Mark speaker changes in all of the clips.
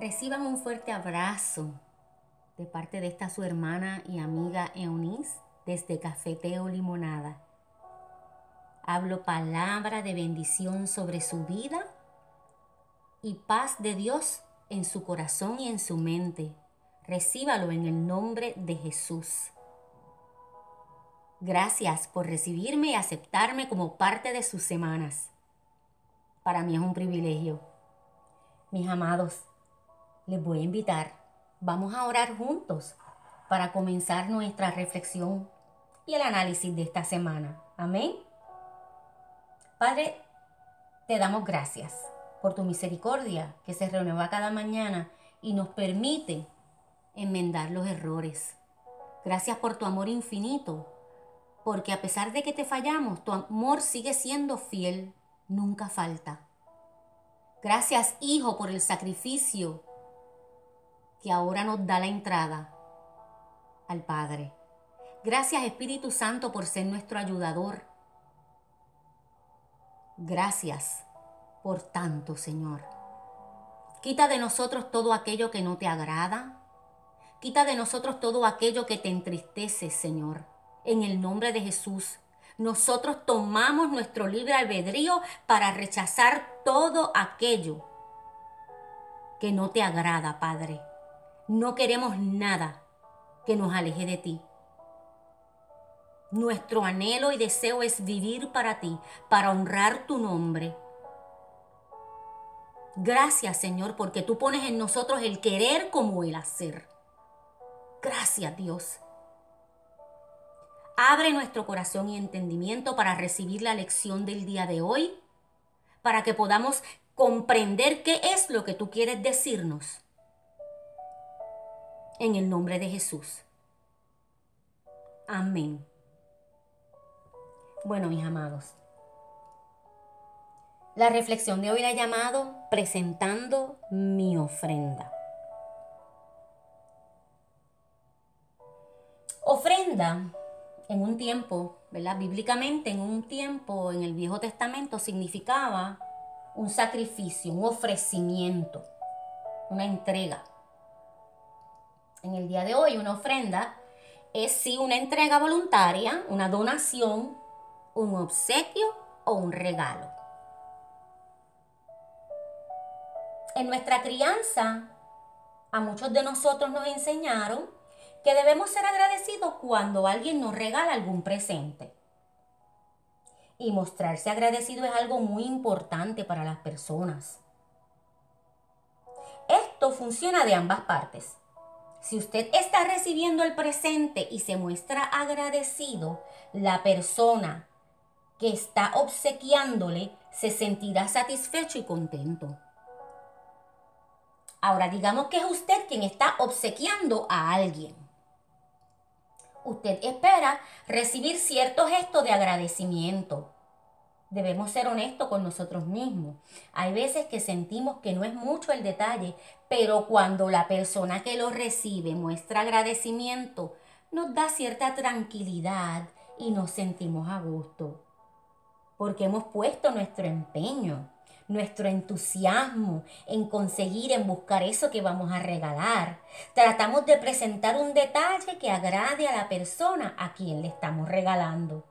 Speaker 1: Reciban un fuerte abrazo de parte de esta su hermana y amiga Eunice desde Cafeteo Limonada. Hablo palabra de bendición sobre su vida y paz de Dios en su corazón y en su mente. Recíbalo en el nombre de Jesús. Gracias por recibirme y aceptarme como parte de sus semanas. Para mí es un privilegio. Mis amados, les voy a invitar. Vamos a orar juntos para comenzar nuestra reflexión y el análisis de esta semana. Amén. Padre, te damos gracias por tu misericordia que se renueva cada mañana y nos permite enmendar los errores. Gracias por tu amor infinito porque a pesar de que te fallamos, tu amor sigue siendo fiel, nunca falta. Gracias, Hijo, por el sacrificio que ahora nos da la entrada al Padre. Gracias, Espíritu Santo, por ser nuestro ayudador. Gracias por tanto, Señor. Quita de nosotros todo aquello que no te agrada. Quita de nosotros todo aquello que te entristece, Señor en el nombre de Jesús. Nosotros tomamos nuestro libre albedrío para rechazar todo aquello que no te agrada, Padre. No queremos nada que nos aleje de ti. Nuestro anhelo y deseo es vivir para ti, para honrar tu nombre. Gracias, Señor, porque tú pones en nosotros el querer como el hacer. Gracias, Dios. Abre nuestro corazón y entendimiento para recibir la lección del día de hoy, para que podamos comprender qué es lo que tú quieres decirnos. En el nombre de Jesús. Amén. Bueno, mis amados. La reflexión de hoy la he llamado presentando mi ofrenda. Ofrenda en un tiempo, ¿verdad? Bíblicamente, en un tiempo en el Viejo Testamento significaba un sacrificio, un ofrecimiento, una entrega. En el día de hoy, una ofrenda es sí una entrega voluntaria, una donación, un obsequio o un regalo. En nuestra crianza, a muchos de nosotros nos enseñaron que debemos ser agradecidos cuando alguien nos regala algún presente. Y mostrarse agradecido es algo muy importante para las personas. Esto funciona de ambas partes. Si usted está recibiendo el presente y se muestra agradecido, la persona que está obsequiándole se sentirá satisfecho y contento. Ahora digamos que es usted quien está obsequiando a alguien usted espera recibir cierto gesto de agradecimiento. Debemos ser honestos con nosotros mismos. Hay veces que sentimos que no es mucho el detalle, pero cuando la persona que lo recibe muestra agradecimiento, nos da cierta tranquilidad y nos sentimos a gusto. Porque hemos puesto nuestro empeño nuestro entusiasmo en conseguir, en buscar eso que vamos a regalar. Tratamos de presentar un detalle que agrade a la persona a quien le estamos regalando.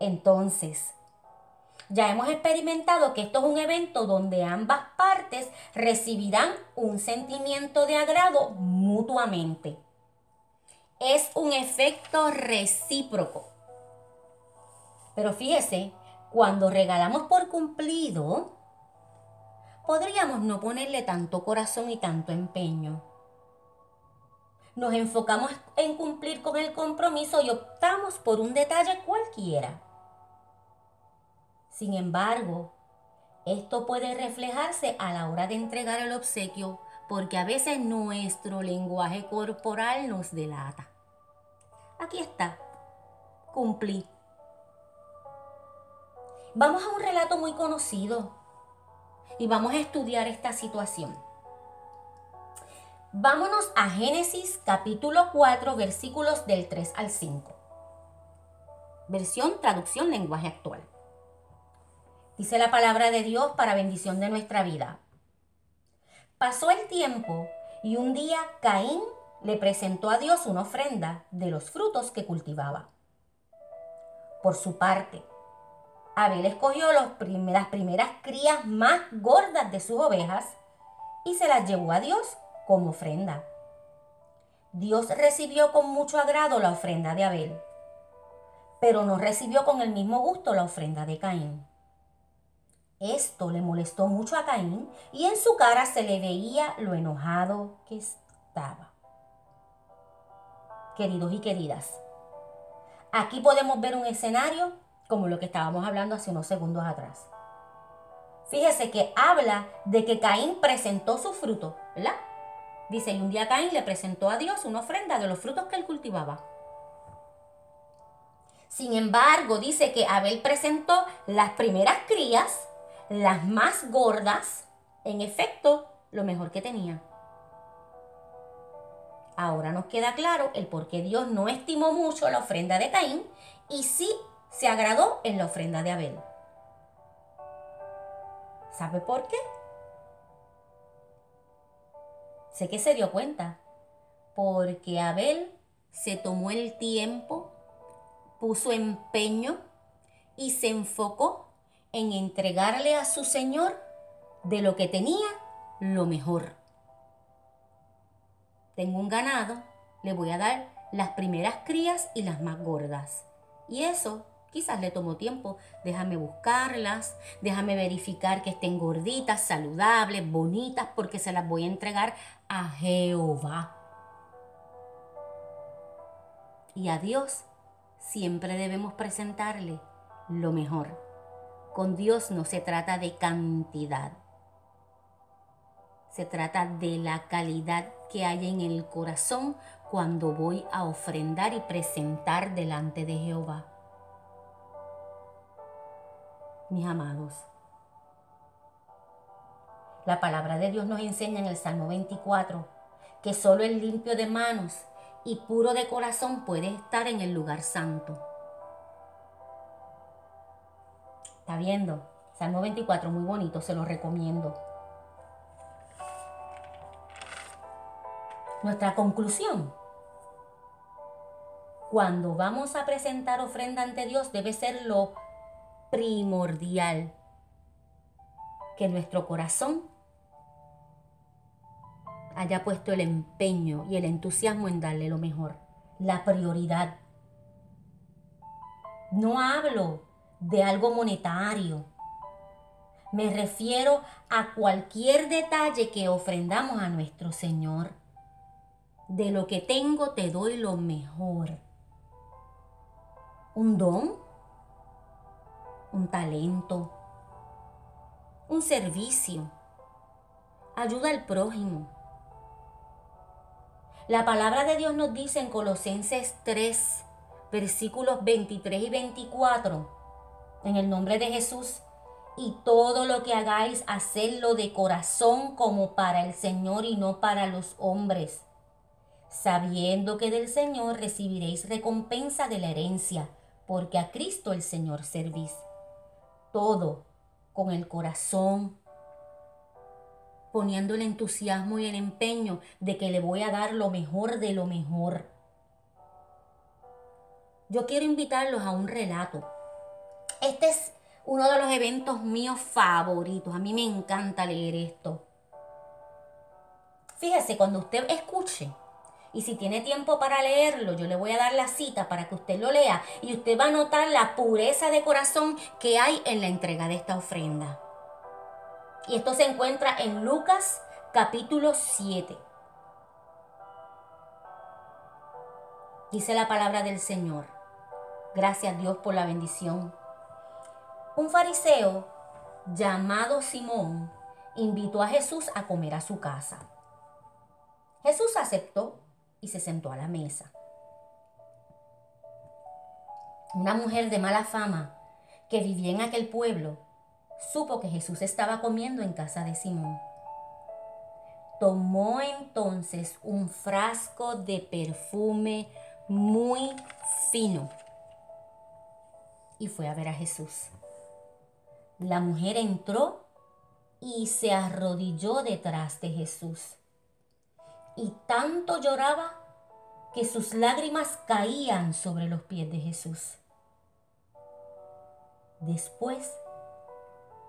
Speaker 1: Entonces, ya hemos experimentado que esto es un evento donde ambas partes recibirán un sentimiento de agrado mutuamente. Es un efecto recíproco. Pero fíjese cuando regalamos por cumplido, podríamos no ponerle tanto corazón y tanto empeño. Nos enfocamos en cumplir con el compromiso y optamos por un detalle cualquiera. Sin embargo, esto puede reflejarse a la hora de entregar el obsequio porque a veces nuestro lenguaje corporal nos delata. Aquí está, cumplí Vamos a un relato muy conocido y vamos a estudiar esta situación. Vámonos a Génesis capítulo 4 versículos del 3 al 5. Versión traducción lenguaje actual. Dice la palabra de Dios para bendición de nuestra vida. Pasó el tiempo y un día Caín le presentó a Dios una ofrenda de los frutos que cultivaba. Por su parte, Abel escogió las primeras crías más gordas de sus ovejas y se las llevó a Dios como ofrenda. Dios recibió con mucho agrado la ofrenda de Abel, pero no recibió con el mismo gusto la ofrenda de Caín. Esto le molestó mucho a Caín y en su cara se le veía lo enojado que estaba. Queridos y queridas, aquí podemos ver un escenario como lo que estábamos hablando hace unos segundos atrás. Fíjese que habla de que Caín presentó su fruto, ¿verdad? Dice, y un día Caín le presentó a Dios una ofrenda de los frutos que él cultivaba. Sin embargo, dice que Abel presentó las primeras crías las más gordas, en efecto, lo mejor que tenía. Ahora nos queda claro el por qué Dios no estimó mucho la ofrenda de Caín y sí se agradó en la ofrenda de Abel. ¿Sabe por qué? Sé que se dio cuenta, porque Abel se tomó el tiempo, puso empeño y se enfocó en entregarle a su Señor de lo que tenía lo mejor. Tengo un ganado, le voy a dar las primeras crías y las más gordas. Y eso quizás le tomó tiempo. Déjame buscarlas, déjame verificar que estén gorditas, saludables, bonitas, porque se las voy a entregar a Jehová. Y a Dios siempre debemos presentarle lo mejor. Con Dios no se trata de cantidad. Se trata de la calidad que hay en el corazón cuando voy a ofrendar y presentar delante de Jehová. Mis amados, la palabra de Dios nos enseña en el Salmo 24 que solo el limpio de manos y puro de corazón puede estar en el lugar santo. ¿Está viendo? Salmo 24, muy bonito, se lo recomiendo. Nuestra conclusión. Cuando vamos a presentar ofrenda ante Dios debe ser lo primordial. Que nuestro corazón haya puesto el empeño y el entusiasmo en darle lo mejor. La prioridad. No hablo de algo monetario. Me refiero a cualquier detalle que ofrendamos a nuestro Señor. De lo que tengo te doy lo mejor. Un don, un talento, un servicio, ayuda al prójimo. La palabra de Dios nos dice en Colosenses 3, versículos 23 y 24, en el nombre de Jesús. Y todo lo que hagáis, hacedlo de corazón como para el Señor y no para los hombres, sabiendo que del Señor recibiréis recompensa de la herencia, porque a Cristo el Señor servís. Todo con el corazón, poniendo el entusiasmo y el empeño de que le voy a dar lo mejor de lo mejor. Yo quiero invitarlos a un relato este es uno de los eventos míos favoritos. A mí me encanta leer esto. Fíjese, cuando usted escuche, y si tiene tiempo para leerlo, yo le voy a dar la cita para que usted lo lea y usted va a notar la pureza de corazón que hay en la entrega de esta ofrenda. Y esto se encuentra en Lucas capítulo 7. Dice la palabra del Señor. Gracias Dios por la bendición un fariseo llamado Simón invitó a Jesús a comer a su casa. Jesús aceptó y se sentó a la mesa. Una mujer de mala fama que vivía en aquel pueblo supo que Jesús estaba comiendo en casa de Simón. Tomó entonces un frasco de perfume muy fino y fue a ver a Jesús. La mujer entró y se arrodilló detrás de Jesús. Y tanto lloraba que sus lágrimas caían sobre los pies de Jesús. Después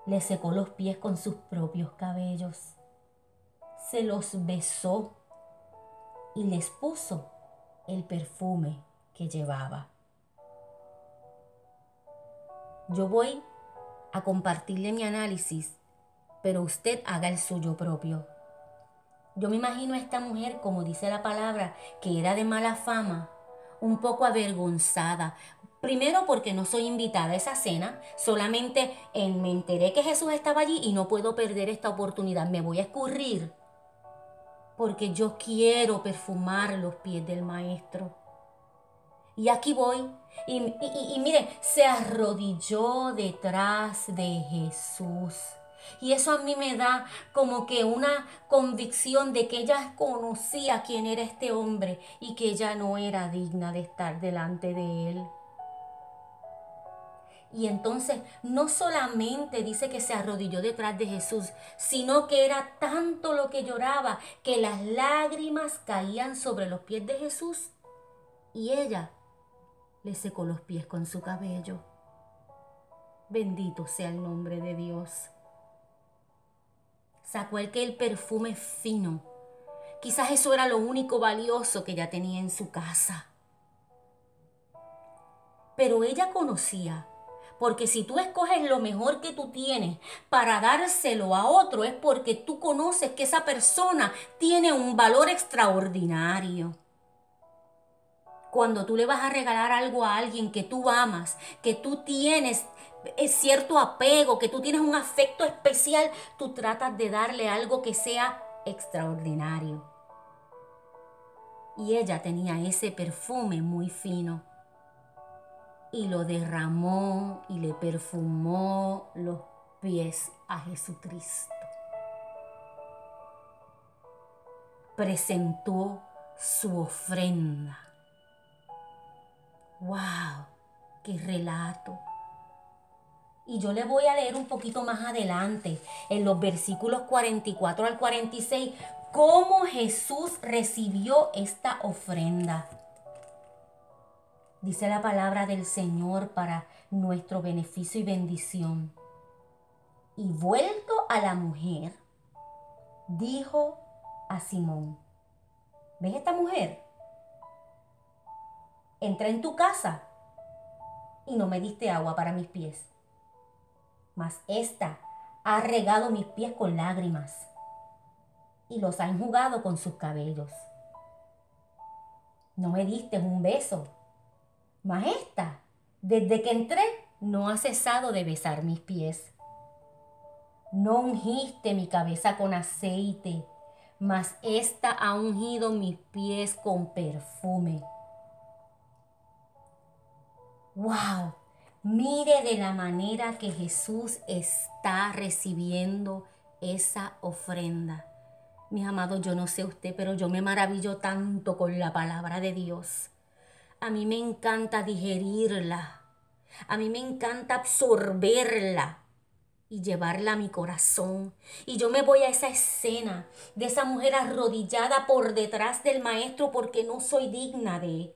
Speaker 1: le secó los pies con sus propios cabellos, se los besó y les puso el perfume que llevaba. Yo voy a compartirle mi análisis, pero usted haga el suyo propio. Yo me imagino a esta mujer, como dice la palabra, que era de mala fama, un poco avergonzada. Primero porque no soy invitada a esa cena, solamente en, me enteré que Jesús estaba allí y no puedo perder esta oportunidad. Me voy a escurrir porque yo quiero perfumar los pies del maestro. Y aquí voy. Y, y, miren, se arrodilló detrás de Jesús. Y eso a mí me da como que una convicción de que ella conocía quién era este hombre y que ella no era digna de estar delante de él. Y entonces no solamente dice que se arrodilló detrás de Jesús, sino que era tanto lo que lloraba que las lágrimas caían sobre los pies de Jesús y ella le secó los pies con su cabello. Bendito sea el nombre de Dios. Sacó el que el perfume fino. Quizás eso era lo único valioso que ella tenía en su casa. Pero ella conocía porque si tú escoges lo mejor que tú tienes para dárselo a otro, es porque tú conoces que esa persona tiene un valor extraordinario. Cuando tú le vas a regalar algo a alguien que tú amas, que tú tienes es cierto apego, que tú tienes un afecto especial, tú tratas de darle algo que sea extraordinario. Y ella tenía ese perfume muy fino y lo derramó y le perfumó los pies a Jesucristo. Presentó su ofrenda. ¡Wow! ¡Qué relato! Y yo le voy a leer un poquito más adelante, en los versículos 44 al 46, cómo Jesús recibió esta ofrenda dice la palabra del Señor para nuestro beneficio y bendición. Y vuelto a la mujer, dijo a Simón, ¿ves esta mujer? Entra en tu casa y no me diste agua para mis pies, mas esta ha regado mis pies con lágrimas y los ha enjugado con sus cabellos. No me diste un beso mas esta, desde que entré, no ha cesado de besar mis pies. No ungiste mi cabeza con aceite, mas esta ha ungido mis pies con perfume. ¡Wow! Mire de la manera que Jesús está recibiendo esa ofrenda. Mis amados, yo no sé usted, pero yo me maravillo tanto con la palabra de Dios. A mí me encanta digerirla. A mí me encanta absorberla y llevarla a mi corazón. Y yo me voy a esa escena de esa mujer arrodillada por detrás del maestro porque no soy digna de.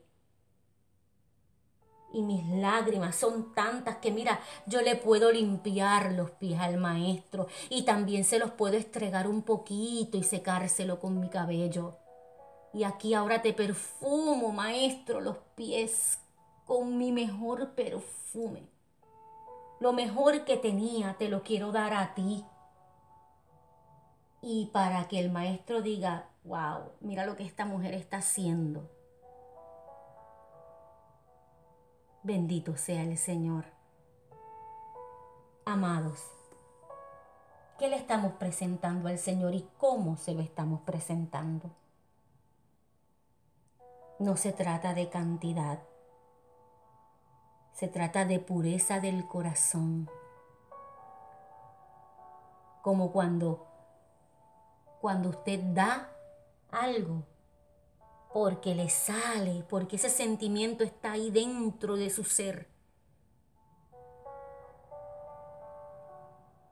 Speaker 1: Y mis lágrimas son tantas que mira, yo le puedo limpiar los pies al maestro y también se los puedo estregar un poquito y secárselo con mi cabello. Y aquí ahora te perfumo, maestro, los pies con mi mejor perfume. Lo mejor que tenía te lo quiero dar a ti. Y para que el maestro diga, wow, mira lo que esta mujer está haciendo. Bendito sea el Señor. Amados, ¿qué le estamos presentando al Señor y cómo se lo estamos presentando? No se trata de cantidad, se trata de pureza del corazón. Como cuando, cuando usted da algo porque le sale, porque ese sentimiento está ahí dentro de su ser.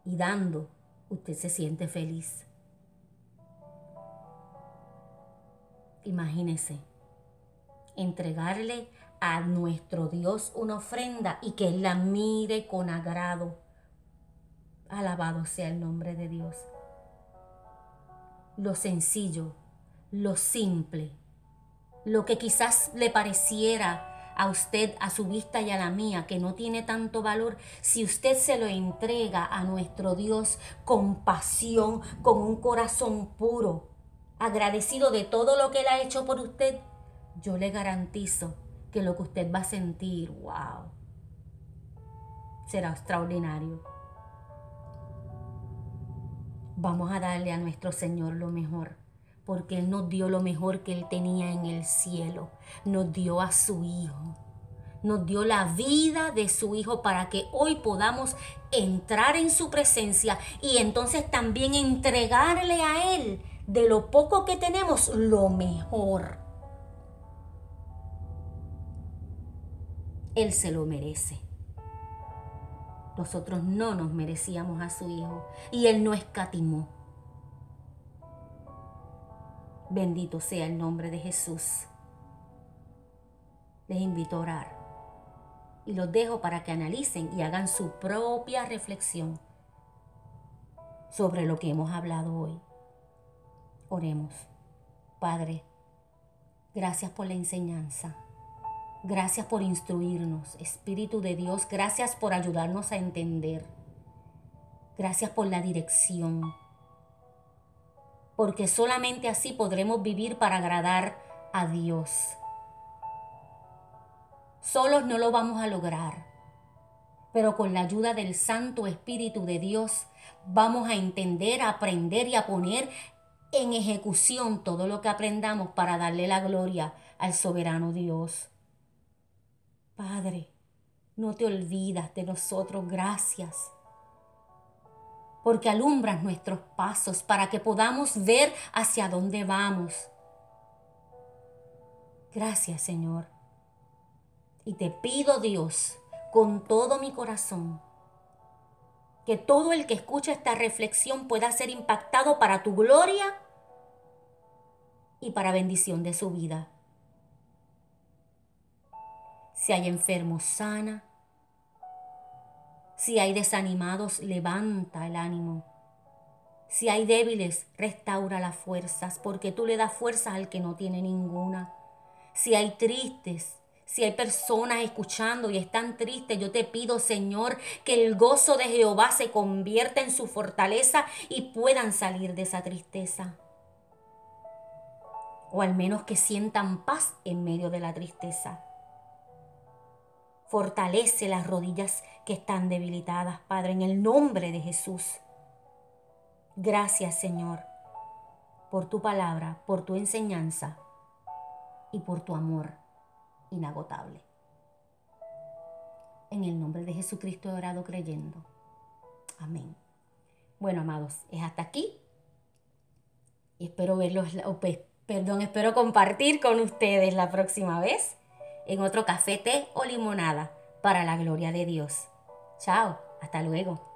Speaker 1: Y dando usted se siente feliz. Imagínese entregarle a nuestro Dios una ofrenda y que Él la mire con agrado. Alabado sea el nombre de Dios. Lo sencillo, lo simple, lo que quizás le pareciera a usted, a su vista y a la mía, que no tiene tanto valor, si usted se lo entrega a nuestro Dios con pasión, con un corazón puro, agradecido de todo lo que Él ha hecho por usted, yo le garantizo que lo que usted va a sentir, wow, será extraordinario. Vamos a darle a nuestro Señor lo mejor, porque Él nos dio lo mejor que Él tenía en el cielo. Nos dio a su Hijo. Nos dio la vida de su Hijo para que hoy podamos entrar en su presencia y entonces también entregarle a Él de lo poco que tenemos lo mejor. Él se lo merece. Nosotros no nos merecíamos a su Hijo y Él no escatimó. Bendito sea el nombre de Jesús. Les invito a orar y los dejo para que analicen y hagan su propia reflexión sobre lo que hemos hablado hoy. Oremos. Padre, gracias por la enseñanza. Gracias por instruirnos, Espíritu de Dios. Gracias por ayudarnos a entender. Gracias por la dirección. Porque solamente así podremos vivir para agradar a Dios. Solos no lo vamos a lograr. Pero con la ayuda del Santo Espíritu de Dios vamos a entender, a aprender y a poner en ejecución todo lo que aprendamos para darle la gloria al soberano Dios. Padre, no te olvidas de nosotros, gracias. Porque alumbras nuestros pasos para que podamos ver hacia dónde vamos. Gracias, Señor. Y te pido, Dios, con todo mi corazón, que todo el que escucha esta reflexión pueda ser impactado para tu gloria y para bendición de su vida. Si hay enfermos, sana. Si hay desanimados, levanta el ánimo. Si hay débiles, restaura las fuerzas, porque tú le das fuerzas al que no tiene ninguna. Si hay tristes, si hay personas escuchando y están tristes, yo te pido, Señor, que el gozo de Jehová se convierta en su fortaleza y puedan salir de esa tristeza. O al menos que sientan paz en medio de la tristeza. Fortalece las rodillas que están debilitadas, Padre, en el nombre de Jesús. Gracias, Señor, por tu palabra, por tu enseñanza y por tu amor inagotable. En el nombre de Jesucristo he orado creyendo. Amén. Bueno, amados, es hasta aquí. Y espero verlos, perdón, espero compartir con ustedes la próxima vez en otro café, té o limonada para la gloria de Dios. Chao, hasta luego.